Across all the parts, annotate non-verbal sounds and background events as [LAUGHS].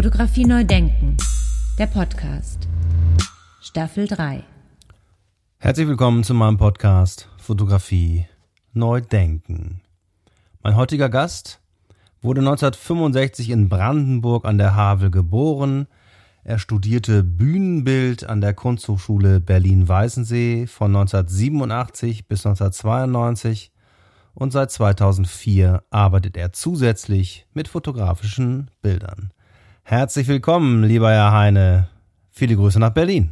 Fotografie neu denken. Der Podcast. Staffel 3. Herzlich willkommen zu meinem Podcast Fotografie neu denken. Mein heutiger Gast wurde 1965 in Brandenburg an der Havel geboren. Er studierte Bühnenbild an der Kunsthochschule Berlin-Weißensee von 1987 bis 1992 und seit 2004 arbeitet er zusätzlich mit fotografischen Bildern. Herzlich willkommen, lieber Herr Heine. Viele Grüße nach Berlin.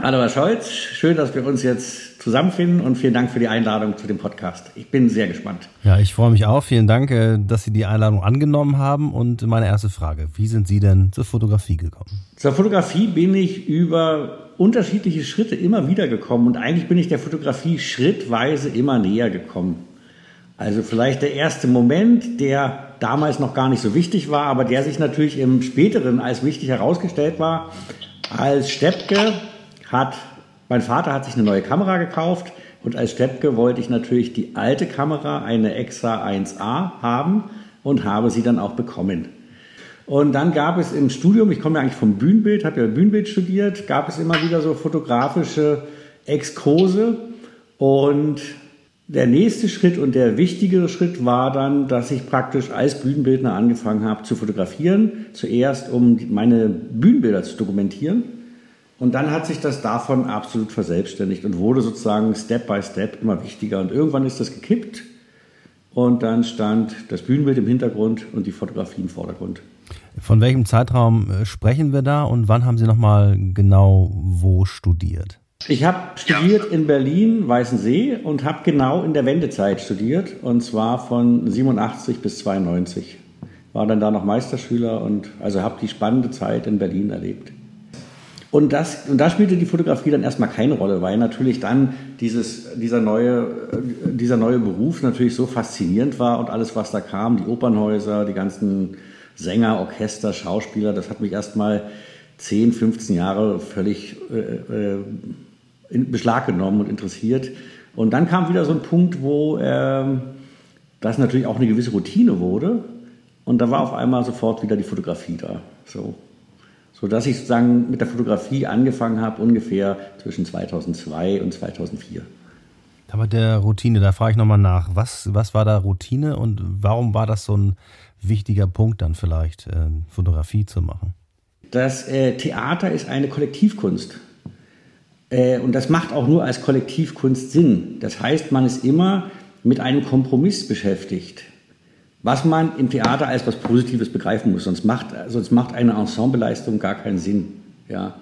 Hallo Herr Scholz, schön, dass wir uns jetzt zusammenfinden und vielen Dank für die Einladung zu dem Podcast. Ich bin sehr gespannt. Ja, ich freue mich auch. Vielen Dank, äh, dass Sie die Einladung angenommen haben. Und meine erste Frage, wie sind Sie denn zur Fotografie gekommen? Zur Fotografie bin ich über unterschiedliche Schritte immer wieder gekommen und eigentlich bin ich der Fotografie schrittweise immer näher gekommen. Also vielleicht der erste Moment, der damals noch gar nicht so wichtig war, aber der sich natürlich im späteren als wichtig herausgestellt war. Als Steppke hat, mein Vater hat sich eine neue Kamera gekauft und als Steppke wollte ich natürlich die alte Kamera, eine Exa 1A haben und habe sie dann auch bekommen. Und dann gab es im Studium, ich komme ja eigentlich vom Bühnenbild, habe ja Bühnenbild studiert, gab es immer wieder so fotografische Exkurse und der nächste Schritt und der wichtigere Schritt war dann, dass ich praktisch als Bühnenbildner angefangen habe zu fotografieren. Zuerst, um meine Bühnenbilder zu dokumentieren. Und dann hat sich das davon absolut verselbstständigt und wurde sozusagen Step by Step immer wichtiger. Und irgendwann ist das gekippt und dann stand das Bühnenbild im Hintergrund und die Fotografie im Vordergrund. Von welchem Zeitraum äh, sprechen wir da und wann haben Sie nochmal genau wo studiert? Ich habe studiert in Berlin, Weißensee und habe genau in der Wendezeit studiert und zwar von 87 bis 92. War dann da noch Meisterschüler und also habe die spannende Zeit in Berlin erlebt. Und, das, und da spielte die Fotografie dann erstmal keine Rolle, weil natürlich dann dieses, dieser, neue, dieser neue Beruf natürlich so faszinierend war und alles, was da kam, die Opernhäuser, die ganzen Sänger, Orchester, Schauspieler, das hat mich erstmal 10, 15 Jahre völlig äh, äh, in Beschlag genommen und interessiert. Und dann kam wieder so ein Punkt, wo ähm, das natürlich auch eine gewisse Routine wurde. Und da war auf einmal sofort wieder die Fotografie da. So, so dass ich sozusagen mit der Fotografie angefangen habe, ungefähr zwischen 2002 und 2004. Aber der Routine, da frage ich nochmal nach. Was, was war da Routine und warum war das so ein wichtiger Punkt dann vielleicht, äh, Fotografie zu machen? Das äh, Theater ist eine Kollektivkunst. Äh, und das macht auch nur als Kollektivkunst Sinn. Das heißt, man ist immer mit einem Kompromiss beschäftigt, was man im Theater als was Positives begreifen muss. Sonst macht, sonst macht eine Ensembleleistung gar keinen Sinn. Ja.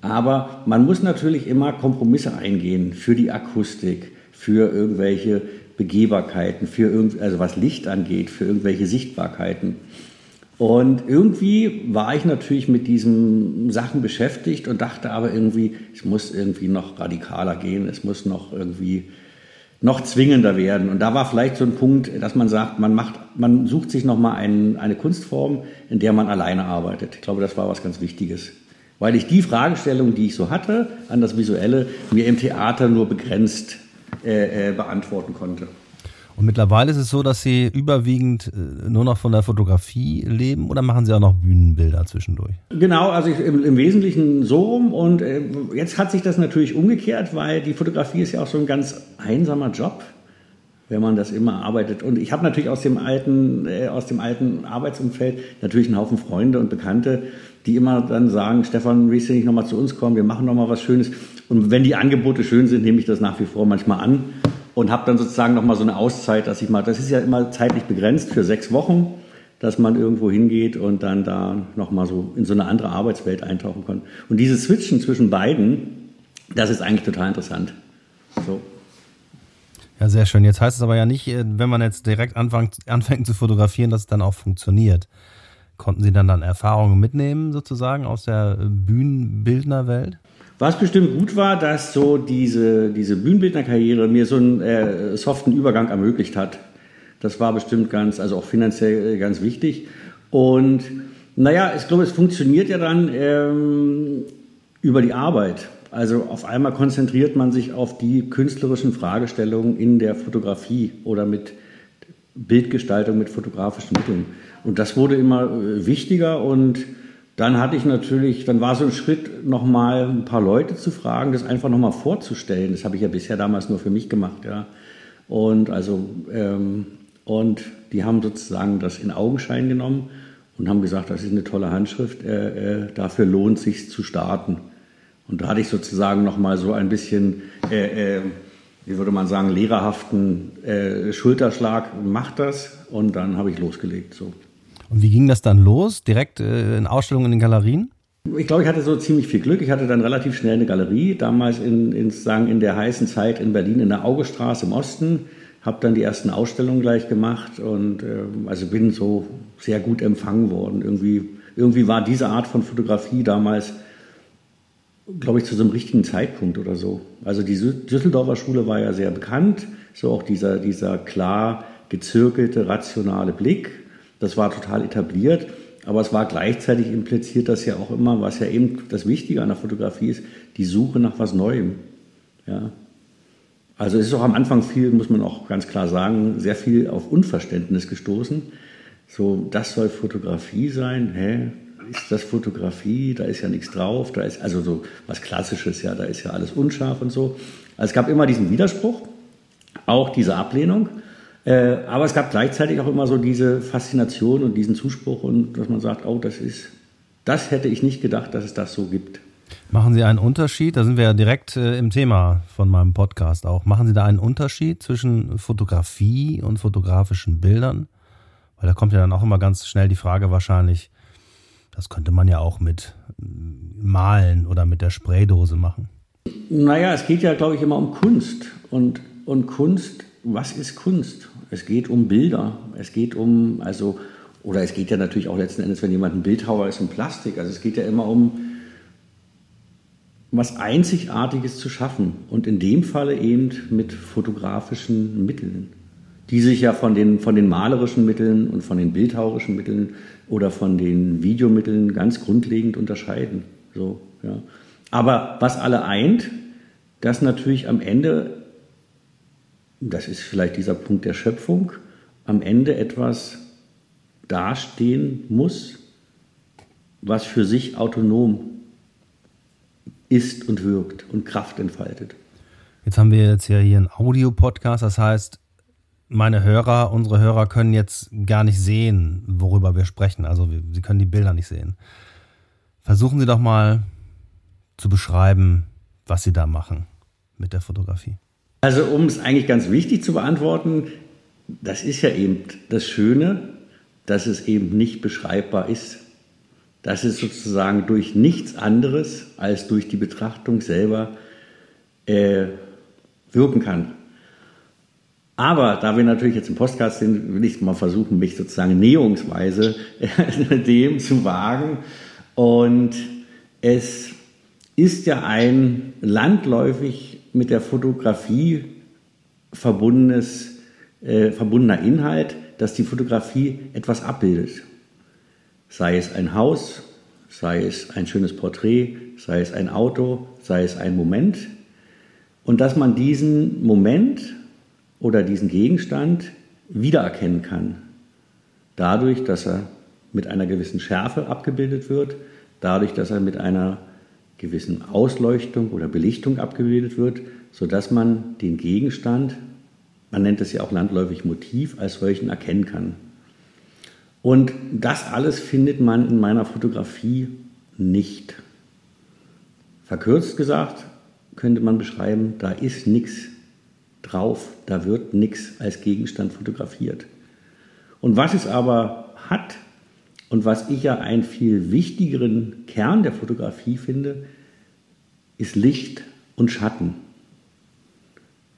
Aber man muss natürlich immer Kompromisse eingehen für die Akustik, für irgendwelche Begehbarkeiten, für irgend, also was Licht angeht, für irgendwelche Sichtbarkeiten. Und irgendwie war ich natürlich mit diesen Sachen beschäftigt und dachte aber irgendwie, es muss irgendwie noch radikaler gehen, es muss noch irgendwie noch zwingender werden. Und da war vielleicht so ein Punkt, dass man sagt, man macht, man sucht sich nochmal ein, eine Kunstform, in der man alleine arbeitet. Ich glaube, das war was ganz Wichtiges. Weil ich die Fragestellung, die ich so hatte an das Visuelle, mir im Theater nur begrenzt äh, äh, beantworten konnte. Und mittlerweile ist es so, dass Sie überwiegend äh, nur noch von der Fotografie leben oder machen Sie auch noch Bühnenbilder zwischendurch? Genau, also ich, im, im, Wesentlichen so rum. Und äh, jetzt hat sich das natürlich umgekehrt, weil die Fotografie ist ja auch so ein ganz einsamer Job, wenn man das immer arbeitet. Und ich habe natürlich aus dem alten, äh, aus dem alten Arbeitsumfeld natürlich einen Haufen Freunde und Bekannte, die immer dann sagen, Stefan, willst du nicht nochmal zu uns kommen? Wir machen nochmal was Schönes. Und wenn die Angebote schön sind, nehme ich das nach wie vor manchmal an und habe dann sozusagen nochmal so eine Auszeit, dass ich mal, das ist ja immer zeitlich begrenzt für sechs Wochen, dass man irgendwo hingeht und dann da nochmal so in so eine andere Arbeitswelt eintauchen kann. Und dieses Switchen zwischen beiden, das ist eigentlich total interessant. So. Ja, sehr schön. Jetzt heißt es aber ja nicht, äh, wenn man jetzt direkt anfängt, anfängt zu fotografieren, dass es dann auch funktioniert. Konnten Sie dann dann Erfahrungen mitnehmen, sozusagen, aus der Bühnenbildnerwelt? Was bestimmt gut war, dass so diese, diese Bühnenbildnerkarriere mir so einen äh, soften Übergang ermöglicht hat. Das war bestimmt ganz, also auch finanziell äh, ganz wichtig. Und naja, ich glaube, es funktioniert ja dann ähm, über die Arbeit. Also auf einmal konzentriert man sich auf die künstlerischen Fragestellungen in der Fotografie oder mit Bildgestaltung mit fotografischen Mitteln. Und das wurde immer äh, wichtiger und dann hatte ich natürlich, dann war so ein Schritt, nochmal ein paar Leute zu fragen, das einfach nochmal vorzustellen. Das habe ich ja bisher damals nur für mich gemacht, ja. Und also, ähm, und die haben sozusagen das in Augenschein genommen und haben gesagt, das ist eine tolle Handschrift, äh, äh, dafür lohnt sich zu starten. Und da hatte ich sozusagen nochmal so ein bisschen, äh, äh, wie würde man sagen, lehrerhaften äh, Schulterschlag, macht das und dann habe ich losgelegt. So. Und wie ging das dann los? Direkt äh, in Ausstellungen in den Galerien? Ich glaube, ich hatte so ziemlich viel Glück. Ich hatte dann relativ schnell eine Galerie, damals in, in, sagen, in der heißen Zeit in Berlin in der Augestraße im Osten. Habe dann die ersten Ausstellungen gleich gemacht und äh, also bin so sehr gut empfangen worden. Irgendwie, irgendwie war diese Art von Fotografie damals, glaube ich, zu so einem richtigen Zeitpunkt oder so. Also die Düsseldorfer Schule war ja sehr bekannt, so auch dieser, dieser klar gezirkelte, rationale Blick. Das war total etabliert. Aber es war gleichzeitig impliziert das ja auch immer, was ja eben das Wichtige an der Fotografie ist, die Suche nach was Neuem. Ja. Also es ist auch am Anfang viel, muss man auch ganz klar sagen, sehr viel auf Unverständnis gestoßen. So, das soll Fotografie sein? Hä? Ist das Fotografie? Da ist ja nichts drauf. Da ist also so was Klassisches, ja, da ist ja alles unscharf und so. Also es gab immer diesen Widerspruch, auch diese Ablehnung. Äh, aber es gab gleichzeitig auch immer so diese Faszination und diesen Zuspruch und dass man sagt, oh, das ist, das hätte ich nicht gedacht, dass es das so gibt. Machen Sie einen Unterschied, da sind wir ja direkt äh, im Thema von meinem Podcast auch. Machen Sie da einen Unterschied zwischen Fotografie und fotografischen Bildern? Weil da kommt ja dann auch immer ganz schnell die Frage wahrscheinlich, das könnte man ja auch mit Malen oder mit der Spraydose machen. Naja, es geht ja, glaube ich, immer um Kunst. Und, und Kunst, was ist Kunst? Es geht um Bilder. Es geht um, also, oder es geht ja natürlich auch letzten Endes, wenn jemand ein Bildhauer ist, um Plastik. Also es geht ja immer um was Einzigartiges zu schaffen. Und in dem Falle eben mit fotografischen Mitteln, die sich ja von den, von den malerischen Mitteln und von den bildhauerischen Mitteln oder von den Videomitteln ganz grundlegend unterscheiden. So, ja. Aber was alle eint, dass natürlich am Ende das ist vielleicht dieser Punkt der Schöpfung, am Ende etwas dastehen muss, was für sich autonom ist und wirkt und Kraft entfaltet. Jetzt haben wir jetzt ja hier einen Audio-Podcast, das heißt, meine Hörer, unsere Hörer können jetzt gar nicht sehen, worüber wir sprechen. Also sie können die Bilder nicht sehen. Versuchen Sie doch mal zu beschreiben, was Sie da machen mit der Fotografie. Also um es eigentlich ganz wichtig zu beantworten, das ist ja eben das Schöne, dass es eben nicht beschreibbar ist. Dass es sozusagen durch nichts anderes als durch die Betrachtung selber äh, wirken kann. Aber da wir natürlich jetzt im Podcast sind, will ich mal versuchen, mich sozusagen näherungsweise [LAUGHS] dem zu wagen. Und es ist ja ein landläufig mit der Fotografie verbundenes, äh, verbundener Inhalt, dass die Fotografie etwas abbildet. Sei es ein Haus, sei es ein schönes Porträt, sei es ein Auto, sei es ein Moment. Und dass man diesen Moment oder diesen Gegenstand wiedererkennen kann. Dadurch, dass er mit einer gewissen Schärfe abgebildet wird, dadurch, dass er mit einer gewissen Ausleuchtung oder Belichtung abgebildet wird, sodass man den Gegenstand, man nennt es ja auch landläufig Motiv, als solchen erkennen kann. Und das alles findet man in meiner Fotografie nicht. Verkürzt gesagt könnte man beschreiben, da ist nichts drauf, da wird nichts als Gegenstand fotografiert. Und was es aber hat, und was ich ja einen viel wichtigeren Kern der Fotografie finde, ist Licht und Schatten.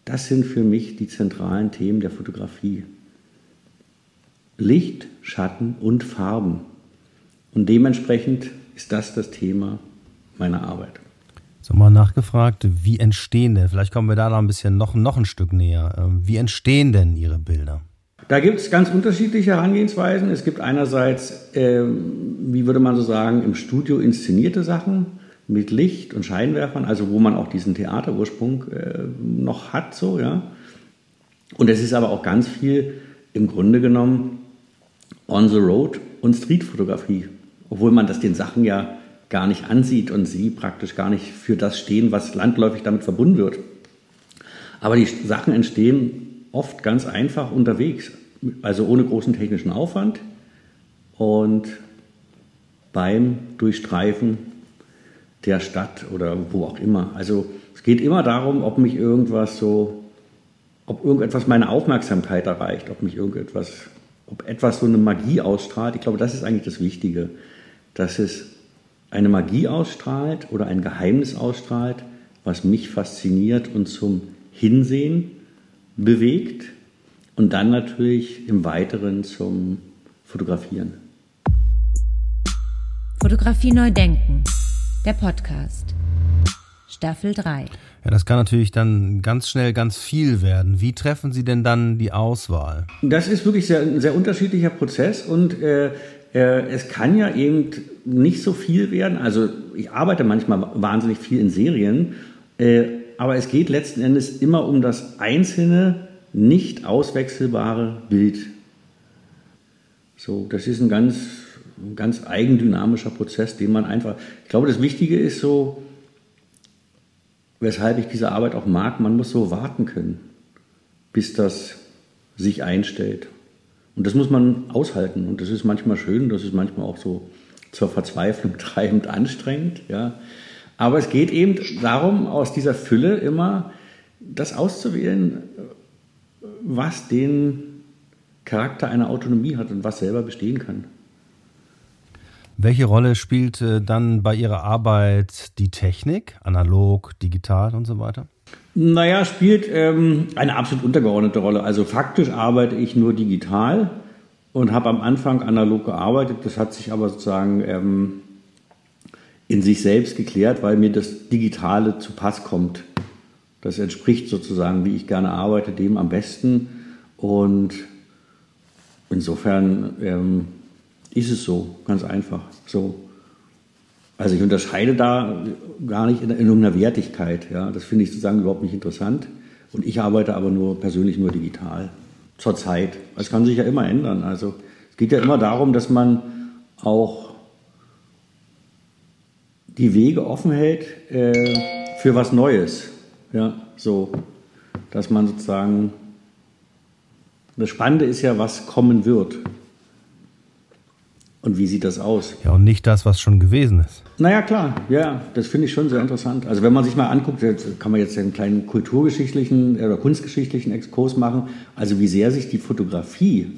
Das sind für mich die zentralen Themen der Fotografie. Licht, Schatten und Farben. Und dementsprechend ist das das Thema meiner Arbeit. So mal nachgefragt, wie entstehen denn, vielleicht kommen wir da noch ein bisschen noch, noch ein Stück näher, ähm, wie entstehen denn Ihre Bilder? Da gibt es ganz unterschiedliche Herangehensweisen. Es gibt einerseits, äh, wie würde man so sagen, im Studio inszenierte Sachen mit Licht und Scheinwerfern, also wo man auch diesen Theaterursprung äh, noch hat, so, ja. Und es ist aber auch ganz viel im Grunde genommen on the road und Streetfotografie. obwohl man das den Sachen ja gar nicht ansieht und sie praktisch gar nicht für das stehen, was landläufig damit verbunden wird. Aber die Sachen entstehen oft ganz einfach unterwegs, also ohne großen technischen Aufwand und beim Durchstreifen der Stadt oder wo auch immer. Also es geht immer darum, ob mich irgendwas so, ob irgendetwas meine Aufmerksamkeit erreicht, ob mich irgendetwas, ob etwas so eine Magie ausstrahlt. Ich glaube, das ist eigentlich das Wichtige, dass es eine Magie ausstrahlt oder ein Geheimnis ausstrahlt, was mich fasziniert und zum Hinsehen bewegt und dann natürlich im Weiteren zum Fotografieren. Fotografie neu denken, der Podcast. Staffel 3. Ja, das kann natürlich dann ganz schnell ganz viel werden. Wie treffen Sie denn dann die Auswahl? Das ist wirklich sehr, ein sehr unterschiedlicher Prozess und äh, äh, es kann ja eben nicht so viel werden. Also ich arbeite manchmal wahnsinnig viel in Serien, äh, aber es geht letzten Endes immer um das einzelne, nicht auswechselbare Bild. So, das ist ein ganz, ein ganz eigendynamischer Prozess, den man einfach. Ich glaube, das Wichtige ist so, weshalb ich diese Arbeit auch mag, man muss so warten können, bis das sich einstellt. Und das muss man aushalten. Und das ist manchmal schön, das ist manchmal auch so zur Verzweiflung treibend anstrengend. Ja. Aber es geht eben darum, aus dieser Fülle immer das auszuwählen, was den Charakter einer Autonomie hat und was selber bestehen kann. Welche Rolle spielt äh, dann bei Ihrer Arbeit die Technik, analog, digital und so weiter? Naja, spielt ähm, eine absolut untergeordnete Rolle. Also faktisch arbeite ich nur digital und habe am Anfang analog gearbeitet. Das hat sich aber sozusagen ähm, in sich selbst geklärt, weil mir das Digitale zu Pass kommt. Das entspricht sozusagen, wie ich gerne arbeite, dem am besten. Und insofern ähm, ist es so, ganz einfach. So. Also ich unterscheide da gar nicht in, in irgendeiner Wertigkeit. Ja. Das finde ich sozusagen überhaupt nicht interessant. Und ich arbeite aber nur persönlich nur digital. Zurzeit. Das kann sich ja immer ändern. Also es geht ja immer darum, dass man auch die Wege offen hält äh, für was Neues. Ja, so, dass man sozusagen das Spannende ist ja, was kommen wird. Und wie sieht das aus? Ja, und nicht das, was schon gewesen ist. Naja, klar, ja, das finde ich schon sehr interessant. Also wenn man sich mal anguckt, kann man jetzt einen kleinen kulturgeschichtlichen oder kunstgeschichtlichen Exkurs machen, also wie sehr sich die Fotografie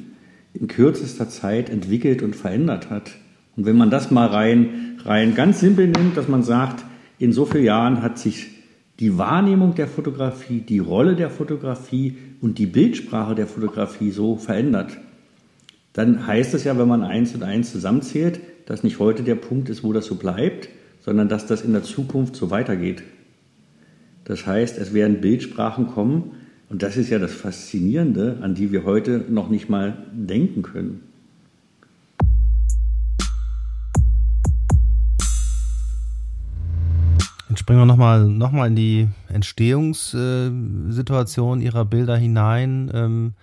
in kürzester Zeit entwickelt und verändert hat. Und wenn man das mal rein, rein ganz simpel nimmt, dass man sagt, in so vielen Jahren hat sich die Wahrnehmung der Fotografie, die Rolle der Fotografie und die Bildsprache der Fotografie so verändert, dann heißt es ja, wenn man eins und eins zusammenzählt, dass nicht heute der Punkt ist, wo das so bleibt, sondern dass das in der Zukunft so weitergeht. Das heißt, es werden Bildsprachen kommen, und das ist ja das Faszinierende, an die wir heute noch nicht mal denken können. Springen wir nochmal noch mal in die Entstehungssituation Ihrer Bilder hinein. Ähm,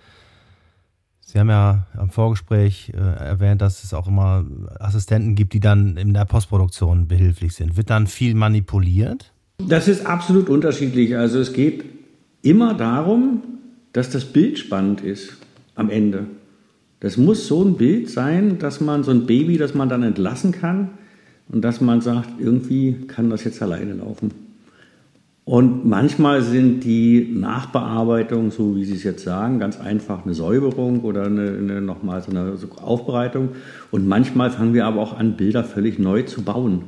Sie haben ja am Vorgespräch äh, erwähnt, dass es auch immer Assistenten gibt, die dann in der Postproduktion behilflich sind. Wird dann viel manipuliert? Das ist absolut unterschiedlich. Also es geht immer darum, dass das Bild spannend ist am Ende. Das muss so ein Bild sein, dass man so ein Baby, das man dann entlassen kann und dass man sagt, irgendwie kann das jetzt alleine laufen. Und manchmal sind die Nachbearbeitungen, so wie Sie es jetzt sagen, ganz einfach eine Säuberung oder eine, eine nochmal so eine Aufbereitung. Und manchmal fangen wir aber auch an, Bilder völlig neu zu bauen.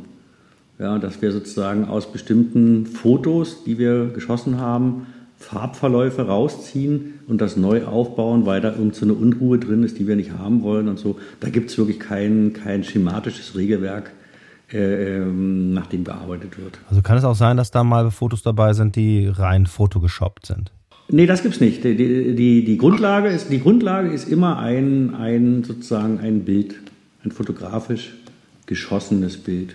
Ja, dass wir sozusagen aus bestimmten Fotos, die wir geschossen haben, Farbverläufe rausziehen und das neu aufbauen, weil da irgend so eine Unruhe drin ist, die wir nicht haben wollen und so. Da gibt es wirklich kein, kein schematisches Regelwerk, nach dem gearbeitet wird. Also kann es auch sein, dass da mal Fotos dabei sind, die rein fotogeshoppt sind? Nee, das gibt's nicht. Die, die, die, Grundlage ist, die Grundlage ist immer ein, ein sozusagen ein Bild, ein fotografisch geschossenes Bild.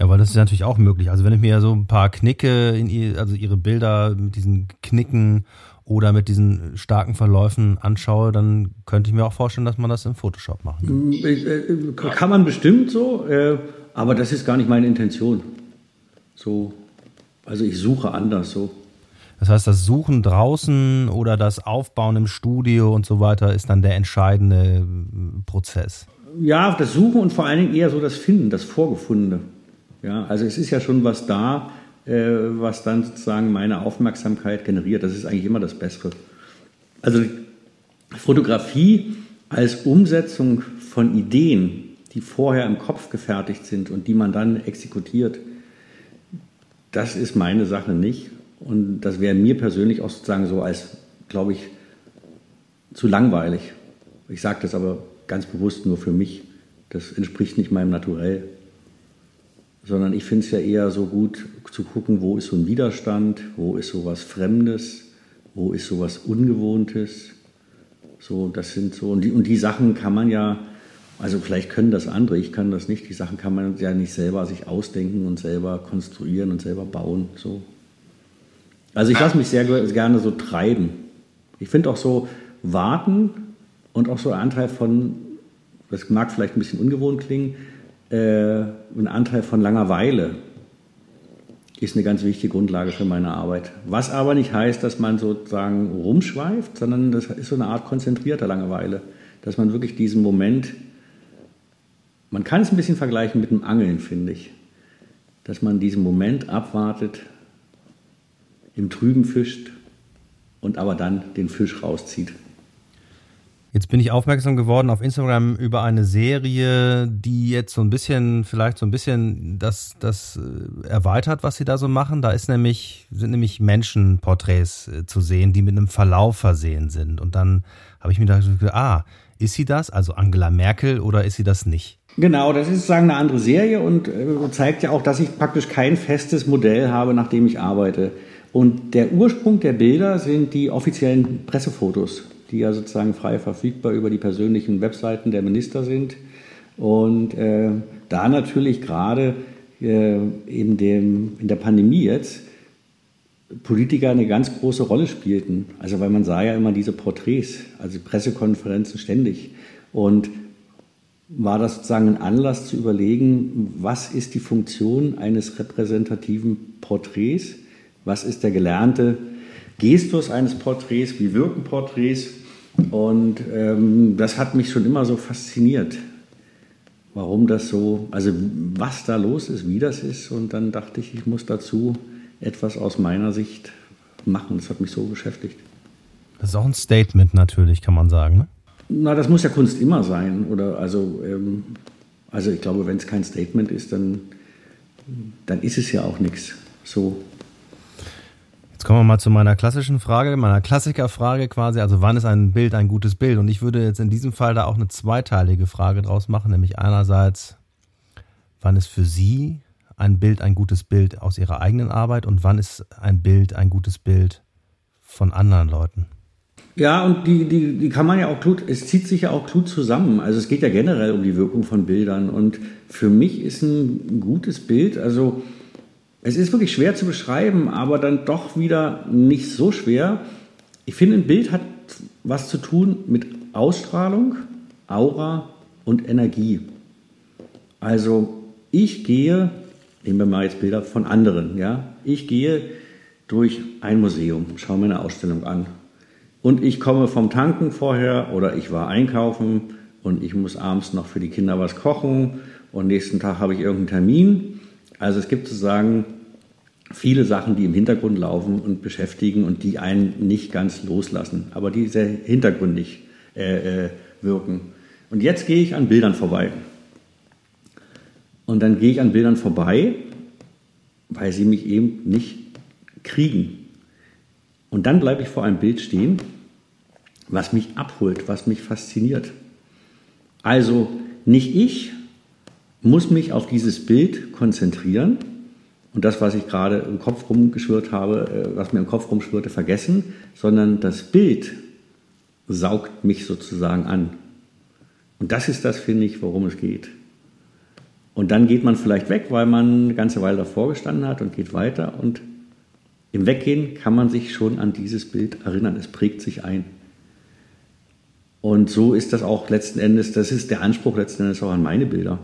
Ja, weil das ist natürlich auch möglich. Also wenn ich mir so ein paar Knicke in ihr, also ihre Bilder mit diesen Knicken oder mit diesen starken Verläufen anschaue, dann könnte ich mir auch vorstellen, dass man das im Photoshop macht. Mm, äh, kann man bestimmt so, äh, aber das ist gar nicht meine Intention. So, also ich suche anders so. Das heißt, das Suchen draußen oder das Aufbauen im Studio und so weiter ist dann der entscheidende äh, Prozess. Ja, das Suchen und vor allen Dingen eher so das Finden, das Vorgefundene. Ja, also es ist ja schon was da, äh, was dann sozusagen meine Aufmerksamkeit generiert. Das ist eigentlich immer das Bessere. Also Fotografie als Umsetzung von Ideen, die vorher im Kopf gefertigt sind und die man dann exekutiert, das ist meine Sache nicht. Und das wäre mir persönlich auch sozusagen so als, glaube ich, zu langweilig. Ich sage das aber ganz bewusst nur für mich. Das entspricht nicht meinem Naturell sondern ich finde es ja eher so gut zu gucken, wo ist so ein Widerstand, wo ist so was Fremdes, wo ist so was Ungewohntes. So, das sind so, und die, und die Sachen kann man ja, also vielleicht können das andere, ich kann das nicht, die Sachen kann man ja nicht selber sich ausdenken und selber konstruieren und selber bauen. So. Also ich lasse mich sehr gerne so treiben. Ich finde auch so warten und auch so ein Anteil von, das mag vielleicht ein bisschen ungewohnt klingen, äh, ein Anteil von Langeweile ist eine ganz wichtige Grundlage für meine Arbeit. Was aber nicht heißt, dass man sozusagen rumschweift, sondern das ist so eine Art konzentrierter Langeweile, dass man wirklich diesen Moment, man kann es ein bisschen vergleichen mit dem Angeln, finde ich, dass man diesen Moment abwartet, im Trüben fischt und aber dann den Fisch rauszieht. Jetzt bin ich aufmerksam geworden auf Instagram über eine Serie, die jetzt so ein bisschen, vielleicht so ein bisschen das, das äh, erweitert, was sie da so machen. Da ist nämlich, sind nämlich Menschenporträts äh, zu sehen, die mit einem Verlauf versehen sind. Und dann habe ich mir gedacht, ah, ist sie das, also Angela Merkel, oder ist sie das nicht? Genau, das ist sozusagen eine andere Serie und äh, zeigt ja auch, dass ich praktisch kein festes Modell habe, nach dem ich arbeite. Und der Ursprung der Bilder sind die offiziellen Pressefotos die ja sozusagen frei verfügbar über die persönlichen Webseiten der Minister sind. Und äh, da natürlich gerade äh, in, dem, in der Pandemie jetzt Politiker eine ganz große Rolle spielten. Also weil man sah ja immer diese Porträts, also Pressekonferenzen ständig. Und war das sozusagen ein Anlass zu überlegen, was ist die Funktion eines repräsentativen Porträts? Was ist der gelernte Gestus eines Porträts? Wie wirken Porträts? Und ähm, das hat mich schon immer so fasziniert, warum das so, also was da los ist, wie das ist. Und dann dachte ich, ich muss dazu etwas aus meiner Sicht machen. Das hat mich so beschäftigt. Das ist auch ein Statement natürlich, kann man sagen. Ne? Na, das muss ja Kunst immer sein. Oder also, ähm, also ich glaube, wenn es kein Statement ist, dann, dann ist es ja auch nichts. So. Jetzt kommen wir mal zu meiner klassischen Frage, meiner Klassikerfrage quasi. Also wann ist ein Bild ein gutes Bild? Und ich würde jetzt in diesem Fall da auch eine zweiteilige Frage draus machen, nämlich einerseits, wann ist für Sie ein Bild ein gutes Bild aus Ihrer eigenen Arbeit und wann ist ein Bild ein gutes Bild von anderen Leuten? Ja, und die, die, die kann man ja auch gut, es zieht sich ja auch gut zusammen. Also es geht ja generell um die Wirkung von Bildern. Und für mich ist ein gutes Bild, also es ist wirklich schwer zu beschreiben, aber dann doch wieder nicht so schwer. Ich finde, ein Bild hat was zu tun mit Ausstrahlung, Aura und Energie. Also ich gehe, nehmen wir mal jetzt Bilder von anderen, ja, ich gehe durch ein Museum, schaue mir eine Ausstellung an und ich komme vom Tanken vorher oder ich war einkaufen und ich muss abends noch für die Kinder was kochen und nächsten Tag habe ich irgendeinen Termin also es gibt sozusagen viele Sachen, die im Hintergrund laufen und beschäftigen und die einen nicht ganz loslassen, aber die sehr hintergründig äh, äh, wirken. Und jetzt gehe ich an Bildern vorbei. Und dann gehe ich an Bildern vorbei, weil sie mich eben nicht kriegen. Und dann bleibe ich vor einem Bild stehen, was mich abholt, was mich fasziniert. Also nicht ich muss mich auf dieses Bild konzentrieren und das, was ich gerade im Kopf rumgeschwirrt habe, äh, was mir im Kopf rumschwirrte, vergessen, sondern das Bild saugt mich sozusagen an. Und das ist das, finde ich, worum es geht. Und dann geht man vielleicht weg, weil man eine ganze Weile davor gestanden hat und geht weiter und im Weggehen kann man sich schon an dieses Bild erinnern. Es prägt sich ein. Und so ist das auch letzten Endes, das ist der Anspruch letzten Endes auch an meine Bilder,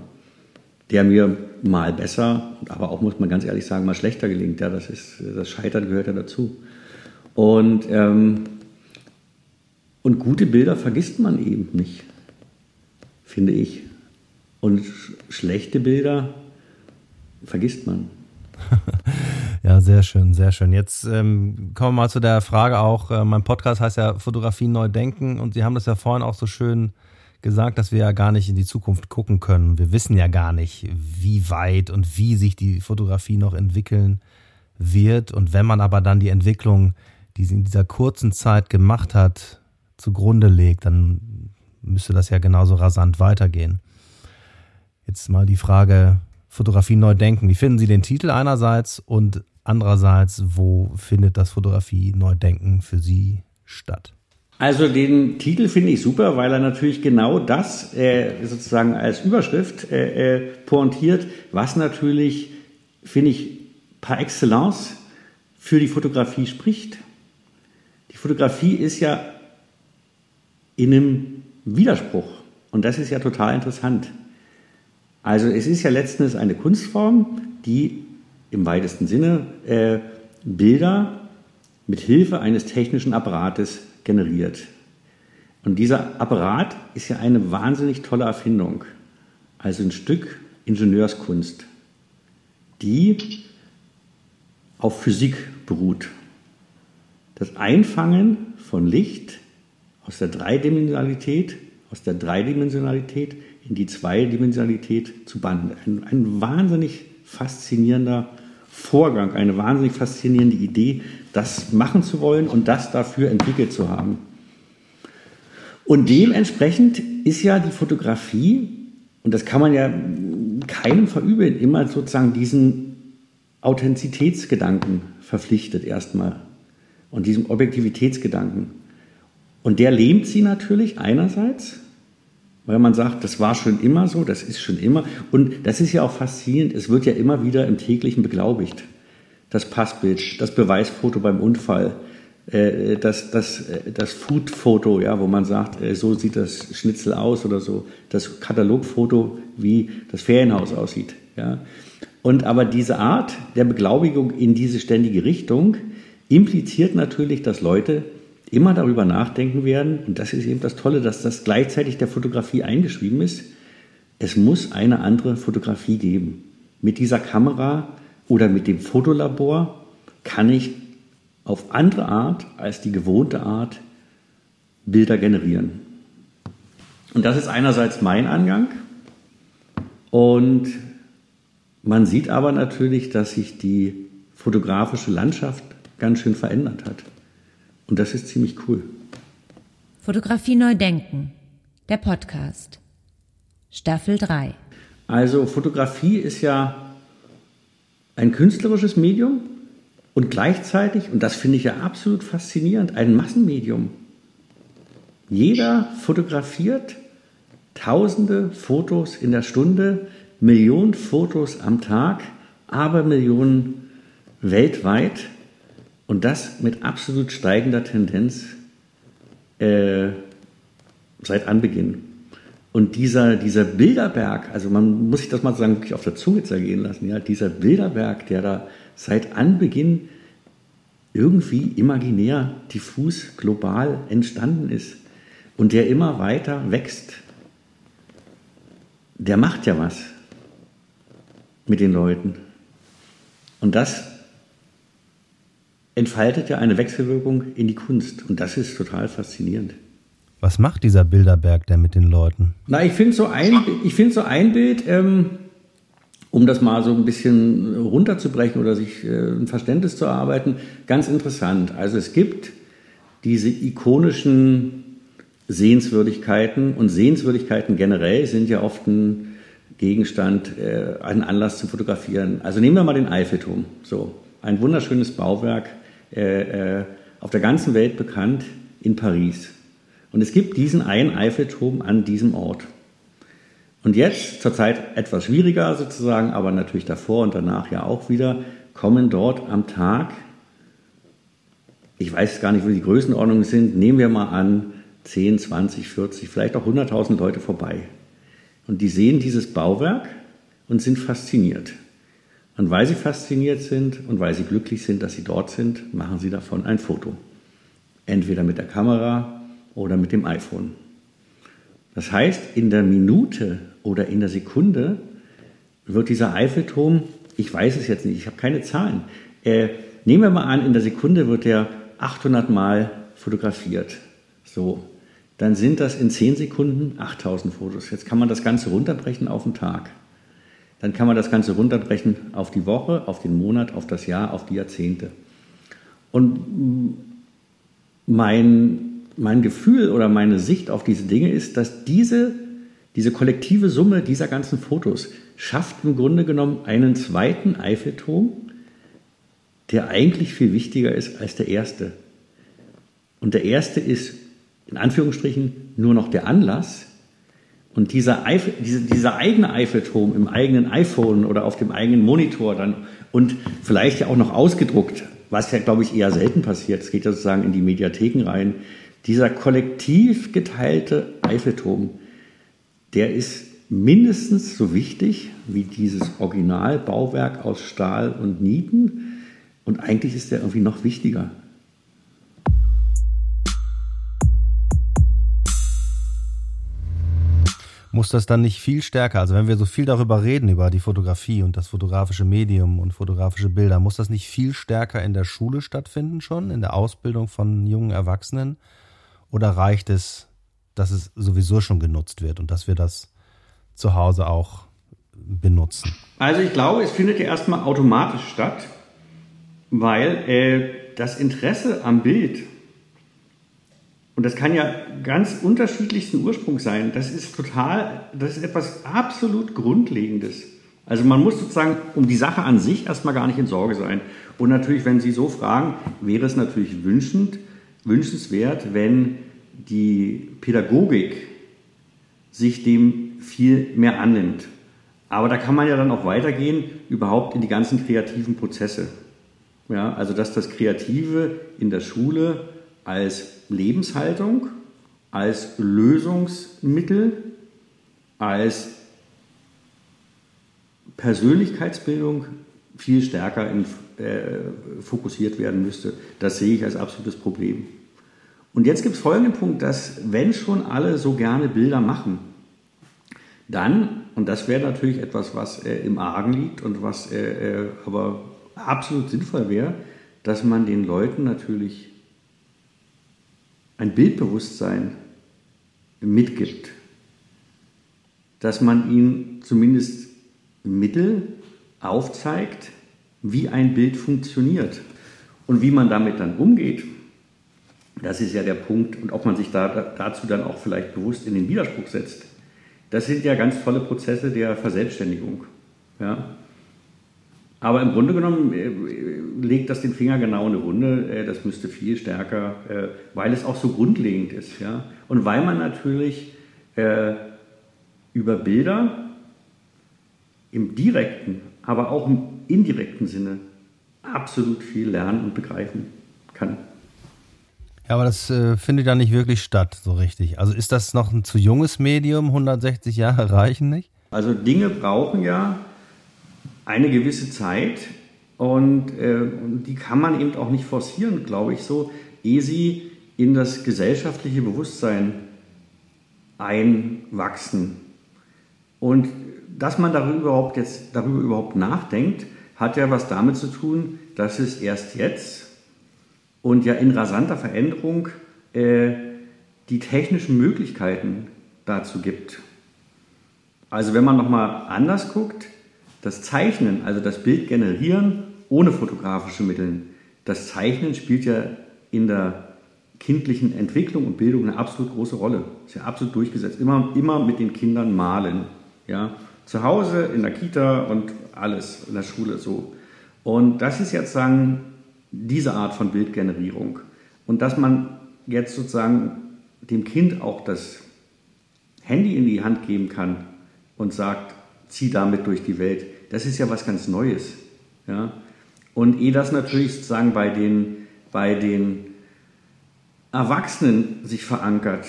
der mir mal besser, aber auch, muss man ganz ehrlich sagen, mal schlechter gelingt. Ja, das, ist, das Scheitern gehört ja dazu. Und, ähm, und gute Bilder vergisst man eben nicht, finde ich. Und schlechte Bilder vergisst man. [LAUGHS] sehr schön, sehr schön. Jetzt ähm, kommen wir mal zu der Frage auch, äh, mein Podcast heißt ja Fotografie neu denken und Sie haben das ja vorhin auch so schön gesagt, dass wir ja gar nicht in die Zukunft gucken können. Wir wissen ja gar nicht, wie weit und wie sich die Fotografie noch entwickeln wird. Und wenn man aber dann die Entwicklung, die sie in dieser kurzen Zeit gemacht hat, zugrunde legt, dann müsste das ja genauso rasant weitergehen. Jetzt mal die Frage, Fotografie neu denken. Wie finden Sie den Titel einerseits und andererseits, wo findet das Fotografie neu denken für Sie statt? Also den Titel finde ich super, weil er natürlich genau das äh, sozusagen als Überschrift äh, äh, pointiert, was natürlich, finde ich, par excellence für die Fotografie spricht. Die Fotografie ist ja in einem Widerspruch und das ist ja total interessant. Also es ist ja letztendlich eine Kunstform, die im weitesten Sinne äh, Bilder mit Hilfe eines technischen Apparates generiert. Und dieser Apparat ist ja eine wahnsinnig tolle Erfindung, also ein Stück Ingenieurskunst, die auf Physik beruht. Das Einfangen von Licht aus der Dreidimensionalität, aus der Dreidimensionalität in die Zweidimensionalität zu bannen. Ein, ein wahnsinnig faszinierender Vorgang, eine wahnsinnig faszinierende Idee, das machen zu wollen und das dafür entwickelt zu haben. Und dementsprechend ist ja die Fotografie, und das kann man ja keinem verübeln, immer sozusagen diesen Authentizitätsgedanken verpflichtet erstmal und diesem Objektivitätsgedanken. Und der lähmt sie natürlich einerseits, weil man sagt, das war schon immer so, das ist schon immer. Und das ist ja auch faszinierend, es wird ja immer wieder im täglichen beglaubigt. Das Passbild, das Beweisfoto beim Unfall, äh, das, das, äh, das Food-Foto, ja, wo man sagt, äh, so sieht das Schnitzel aus oder so, das Katalogfoto, wie das Ferienhaus aussieht. Ja. Und aber diese Art der Beglaubigung in diese ständige Richtung impliziert natürlich, dass Leute immer darüber nachdenken werden, und das ist eben das Tolle, dass das gleichzeitig der Fotografie eingeschrieben ist, es muss eine andere Fotografie geben. Mit dieser Kamera oder mit dem Fotolabor kann ich auf andere Art als die gewohnte Art Bilder generieren. Und das ist einerseits mein Angang. Und man sieht aber natürlich, dass sich die fotografische Landschaft ganz schön verändert hat. Und das ist ziemlich cool. Fotografie neu denken. Der Podcast. Staffel 3. Also Fotografie ist ja ein künstlerisches Medium und gleichzeitig, und das finde ich ja absolut faszinierend, ein Massenmedium. Jeder fotografiert tausende Fotos in der Stunde, Millionen Fotos am Tag, aber Millionen weltweit. Und das mit absolut steigender Tendenz äh, seit Anbeginn. Und dieser, dieser Bilderberg, also man muss sich das mal sagen, wirklich auf der Zunge zergehen lassen, ja, dieser Bilderberg, der da seit Anbeginn irgendwie imaginär, diffus, global entstanden ist und der immer weiter wächst, der macht ja was mit den Leuten. Und das entfaltet ja eine Wechselwirkung in die Kunst. Und das ist total faszinierend. Was macht dieser Bilderberg denn mit den Leuten? Na, ich finde so ein, ich finde so ein Bild, ähm, um das mal so ein bisschen runterzubrechen oder sich äh, ein Verständnis zu erarbeiten, ganz interessant. Also es gibt diese ikonischen Sehenswürdigkeiten und Sehenswürdigkeiten generell sind ja oft ein Gegenstand, äh, ein Anlass zu fotografieren. Also nehmen wir mal den Eiffelturm. So, ein wunderschönes Bauwerk, äh, äh, auf der ganzen Welt bekannt, in Paris. Und es gibt diesen einen Eiffelturm an diesem Ort. Und jetzt, zurzeit etwas schwieriger sozusagen, aber natürlich davor und danach ja auch wieder, kommen dort am Tag ich weiß gar nicht, wo die Größenordnungen sind, nehmen wir mal an, 10, 20, 40, vielleicht auch 100.000 Leute vorbei. Und die sehen dieses Bauwerk und sind fasziniert. Und weil sie fasziniert sind und weil sie glücklich sind, dass sie dort sind, machen sie davon ein Foto. Entweder mit der Kamera oder mit dem iPhone. Das heißt, in der Minute oder in der Sekunde wird dieser Eiffelturm, ich weiß es jetzt nicht, ich habe keine Zahlen, äh, nehmen wir mal an, in der Sekunde wird der 800 Mal fotografiert. So, dann sind das in 10 Sekunden 8000 Fotos. Jetzt kann man das Ganze runterbrechen auf den Tag. Dann kann man das Ganze runterbrechen auf die Woche, auf den Monat, auf das Jahr, auf die Jahrzehnte. Und mein, mein Gefühl oder meine Sicht auf diese Dinge ist, dass diese, diese kollektive Summe dieser ganzen Fotos schafft im Grunde genommen einen zweiten Eiffelturm, der eigentlich viel wichtiger ist als der erste. Und der erste ist in Anführungsstrichen nur noch der Anlass. Und dieser, Eifel, diese, dieser eigene Eiffelturm im eigenen iPhone oder auf dem eigenen Monitor dann und vielleicht ja auch noch ausgedruckt, was ja, glaube ich, eher selten passiert, es geht ja sozusagen in die Mediatheken rein, dieser kollektiv geteilte Eiffelturm, der ist mindestens so wichtig wie dieses Originalbauwerk aus Stahl und Nieten. Und eigentlich ist der irgendwie noch wichtiger. Muss das dann nicht viel stärker, also wenn wir so viel darüber reden, über die Fotografie und das fotografische Medium und fotografische Bilder, muss das nicht viel stärker in der Schule stattfinden schon, in der Ausbildung von jungen Erwachsenen? Oder reicht es, dass es sowieso schon genutzt wird und dass wir das zu Hause auch benutzen? Also ich glaube, es findet ja erstmal automatisch statt, weil äh, das Interesse am Bild und das kann ja ganz unterschiedlichsten Ursprung sein. Das ist total, das ist etwas absolut Grundlegendes. Also man muss sozusagen um die Sache an sich erstmal gar nicht in Sorge sein. Und natürlich, wenn Sie so fragen, wäre es natürlich wünschend, wünschenswert, wenn die Pädagogik sich dem viel mehr annimmt. Aber da kann man ja dann auch weitergehen, überhaupt in die ganzen kreativen Prozesse. Ja, also dass das Kreative in der Schule als Lebenshaltung, als Lösungsmittel, als Persönlichkeitsbildung viel stärker in, äh, fokussiert werden müsste. Das sehe ich als absolutes Problem. Und jetzt gibt es folgenden Punkt, dass wenn schon alle so gerne Bilder machen, dann, und das wäre natürlich etwas, was äh, im Argen liegt und was äh, äh aber absolut sinnvoll wäre, dass man den Leuten natürlich ein Bildbewusstsein mitgibt, dass man ihnen zumindest Mittel aufzeigt, wie ein Bild funktioniert und wie man damit dann umgeht. Das ist ja der Punkt und ob man sich da, dazu dann auch vielleicht bewusst in den Widerspruch setzt. Das sind ja ganz tolle Prozesse der Verselbstständigung. Ja? Aber im Grunde genommen äh, legt das den Finger genau in eine Wunde. Äh, das müsste viel stärker, äh, weil es auch so grundlegend ist. Ja? Und weil man natürlich äh, über Bilder im direkten, aber auch im indirekten Sinne absolut viel lernen und begreifen kann. Ja, aber das äh, findet ja nicht wirklich statt, so richtig. Also ist das noch ein zu junges Medium? 160 Jahre reichen nicht? Also Dinge brauchen ja eine gewisse Zeit und, äh, die kann man eben auch nicht forcieren, glaube ich, so, ehe sie in das gesellschaftliche Bewusstsein einwachsen. Und dass man darüber überhaupt jetzt darüber überhaupt nachdenkt, hat ja was damit zu tun, dass es erst jetzt und ja in rasanter Veränderung äh, die technischen Möglichkeiten dazu gibt. Also wenn man nochmal anders guckt, das Zeichnen, also das Bild generieren ohne fotografische Mittel, das Zeichnen spielt ja in der kindlichen Entwicklung und Bildung eine absolut große Rolle. Ist ja absolut durchgesetzt. Immer, immer mit den Kindern malen. Ja? Zu Hause, in der Kita und alles, in der Schule so. Und das ist jetzt sagen diese Art von Bildgenerierung. Und dass man jetzt sozusagen dem Kind auch das Handy in die Hand geben kann und sagt, zieh damit durch die Welt. Das ist ja was ganz Neues. Ja? Und eh das natürlich sozusagen bei den, bei den Erwachsenen sich verankert,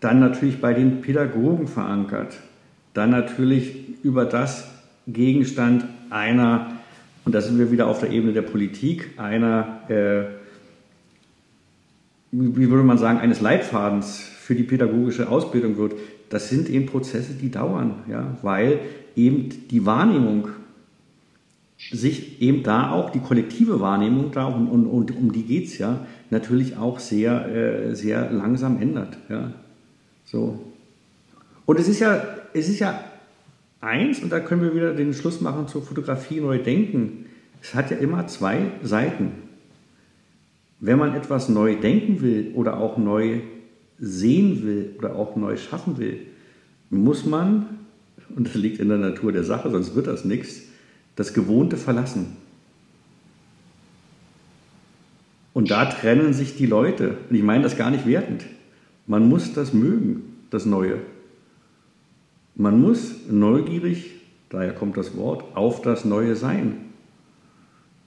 dann natürlich bei den Pädagogen verankert, dann natürlich über das Gegenstand einer, und da sind wir wieder auf der Ebene der Politik, einer, äh, wie würde man sagen, eines Leitfadens für die pädagogische Ausbildung wird. Das sind eben Prozesse, die dauern, ja, weil eben die Wahrnehmung sich eben da auch die kollektive Wahrnehmung da, und, und, und um die geht es ja, natürlich auch sehr, äh, sehr langsam ändert. Ja. So. Und es ist ja, es ist ja eins, und da können wir wieder den Schluss machen zur Fotografie neu denken. Es hat ja immer zwei Seiten. Wenn man etwas neu denken will oder auch neu sehen will oder auch neu schaffen will, muss man, und das liegt in der Natur der Sache, sonst wird das nichts, das Gewohnte verlassen. Und da trennen sich die Leute. Und ich meine das gar nicht wertend. Man muss das mögen, das Neue. Man muss neugierig, daher kommt das Wort, auf das Neue sein.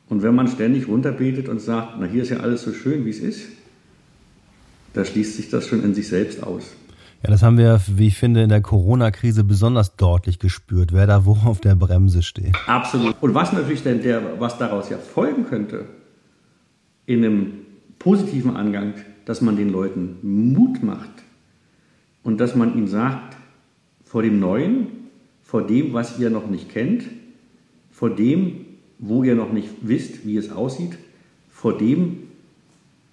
Und wenn man ständig runterbetet und sagt, na hier ist ja alles so schön, wie es ist, da schließt sich das schon in sich selbst aus. Ja, das haben wir, wie ich finde, in der Corona-Krise besonders deutlich gespürt, wer da wo [LAUGHS] auf der Bremse steht. Absolut. Und was natürlich denn der, was daraus ja folgen könnte, in einem positiven Angang, dass man den Leuten Mut macht und dass man ihnen sagt, vor dem Neuen, vor dem, was ihr noch nicht kennt, vor dem, wo ihr noch nicht wisst, wie es aussieht, vor dem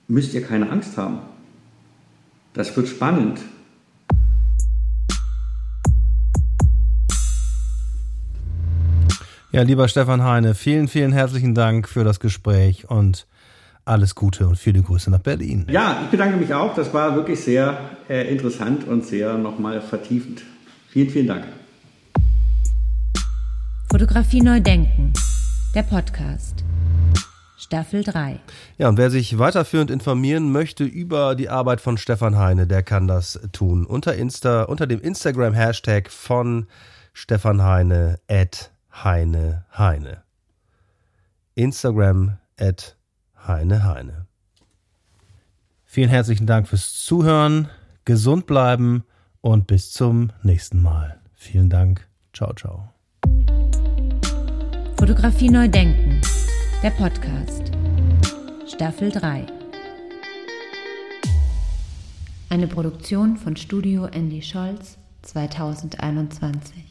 müsst ihr keine Angst haben. Das wird spannend. Ja, lieber Stefan Heine, vielen, vielen herzlichen Dank für das Gespräch und alles Gute und viele Grüße nach Berlin. Ja, ich bedanke mich auch. Das war wirklich sehr äh, interessant und sehr nochmal vertiefend. Vielen, vielen Dank. Fotografie neu denken. Der Podcast. Staffel 3. Ja, und wer sich weiterführend informieren möchte über die Arbeit von Stefan Heine, der kann das tun. Unter Insta, unter dem Instagram-Hashtag von Stefan Heine at Heine Heine. Instagram at Heine Heine. Vielen herzlichen Dank fürs Zuhören, gesund bleiben und bis zum nächsten Mal. Vielen Dank. Ciao, ciao. Fotografie neu denken. Der Podcast. Staffel 3. Eine Produktion von Studio Andy Scholz 2021.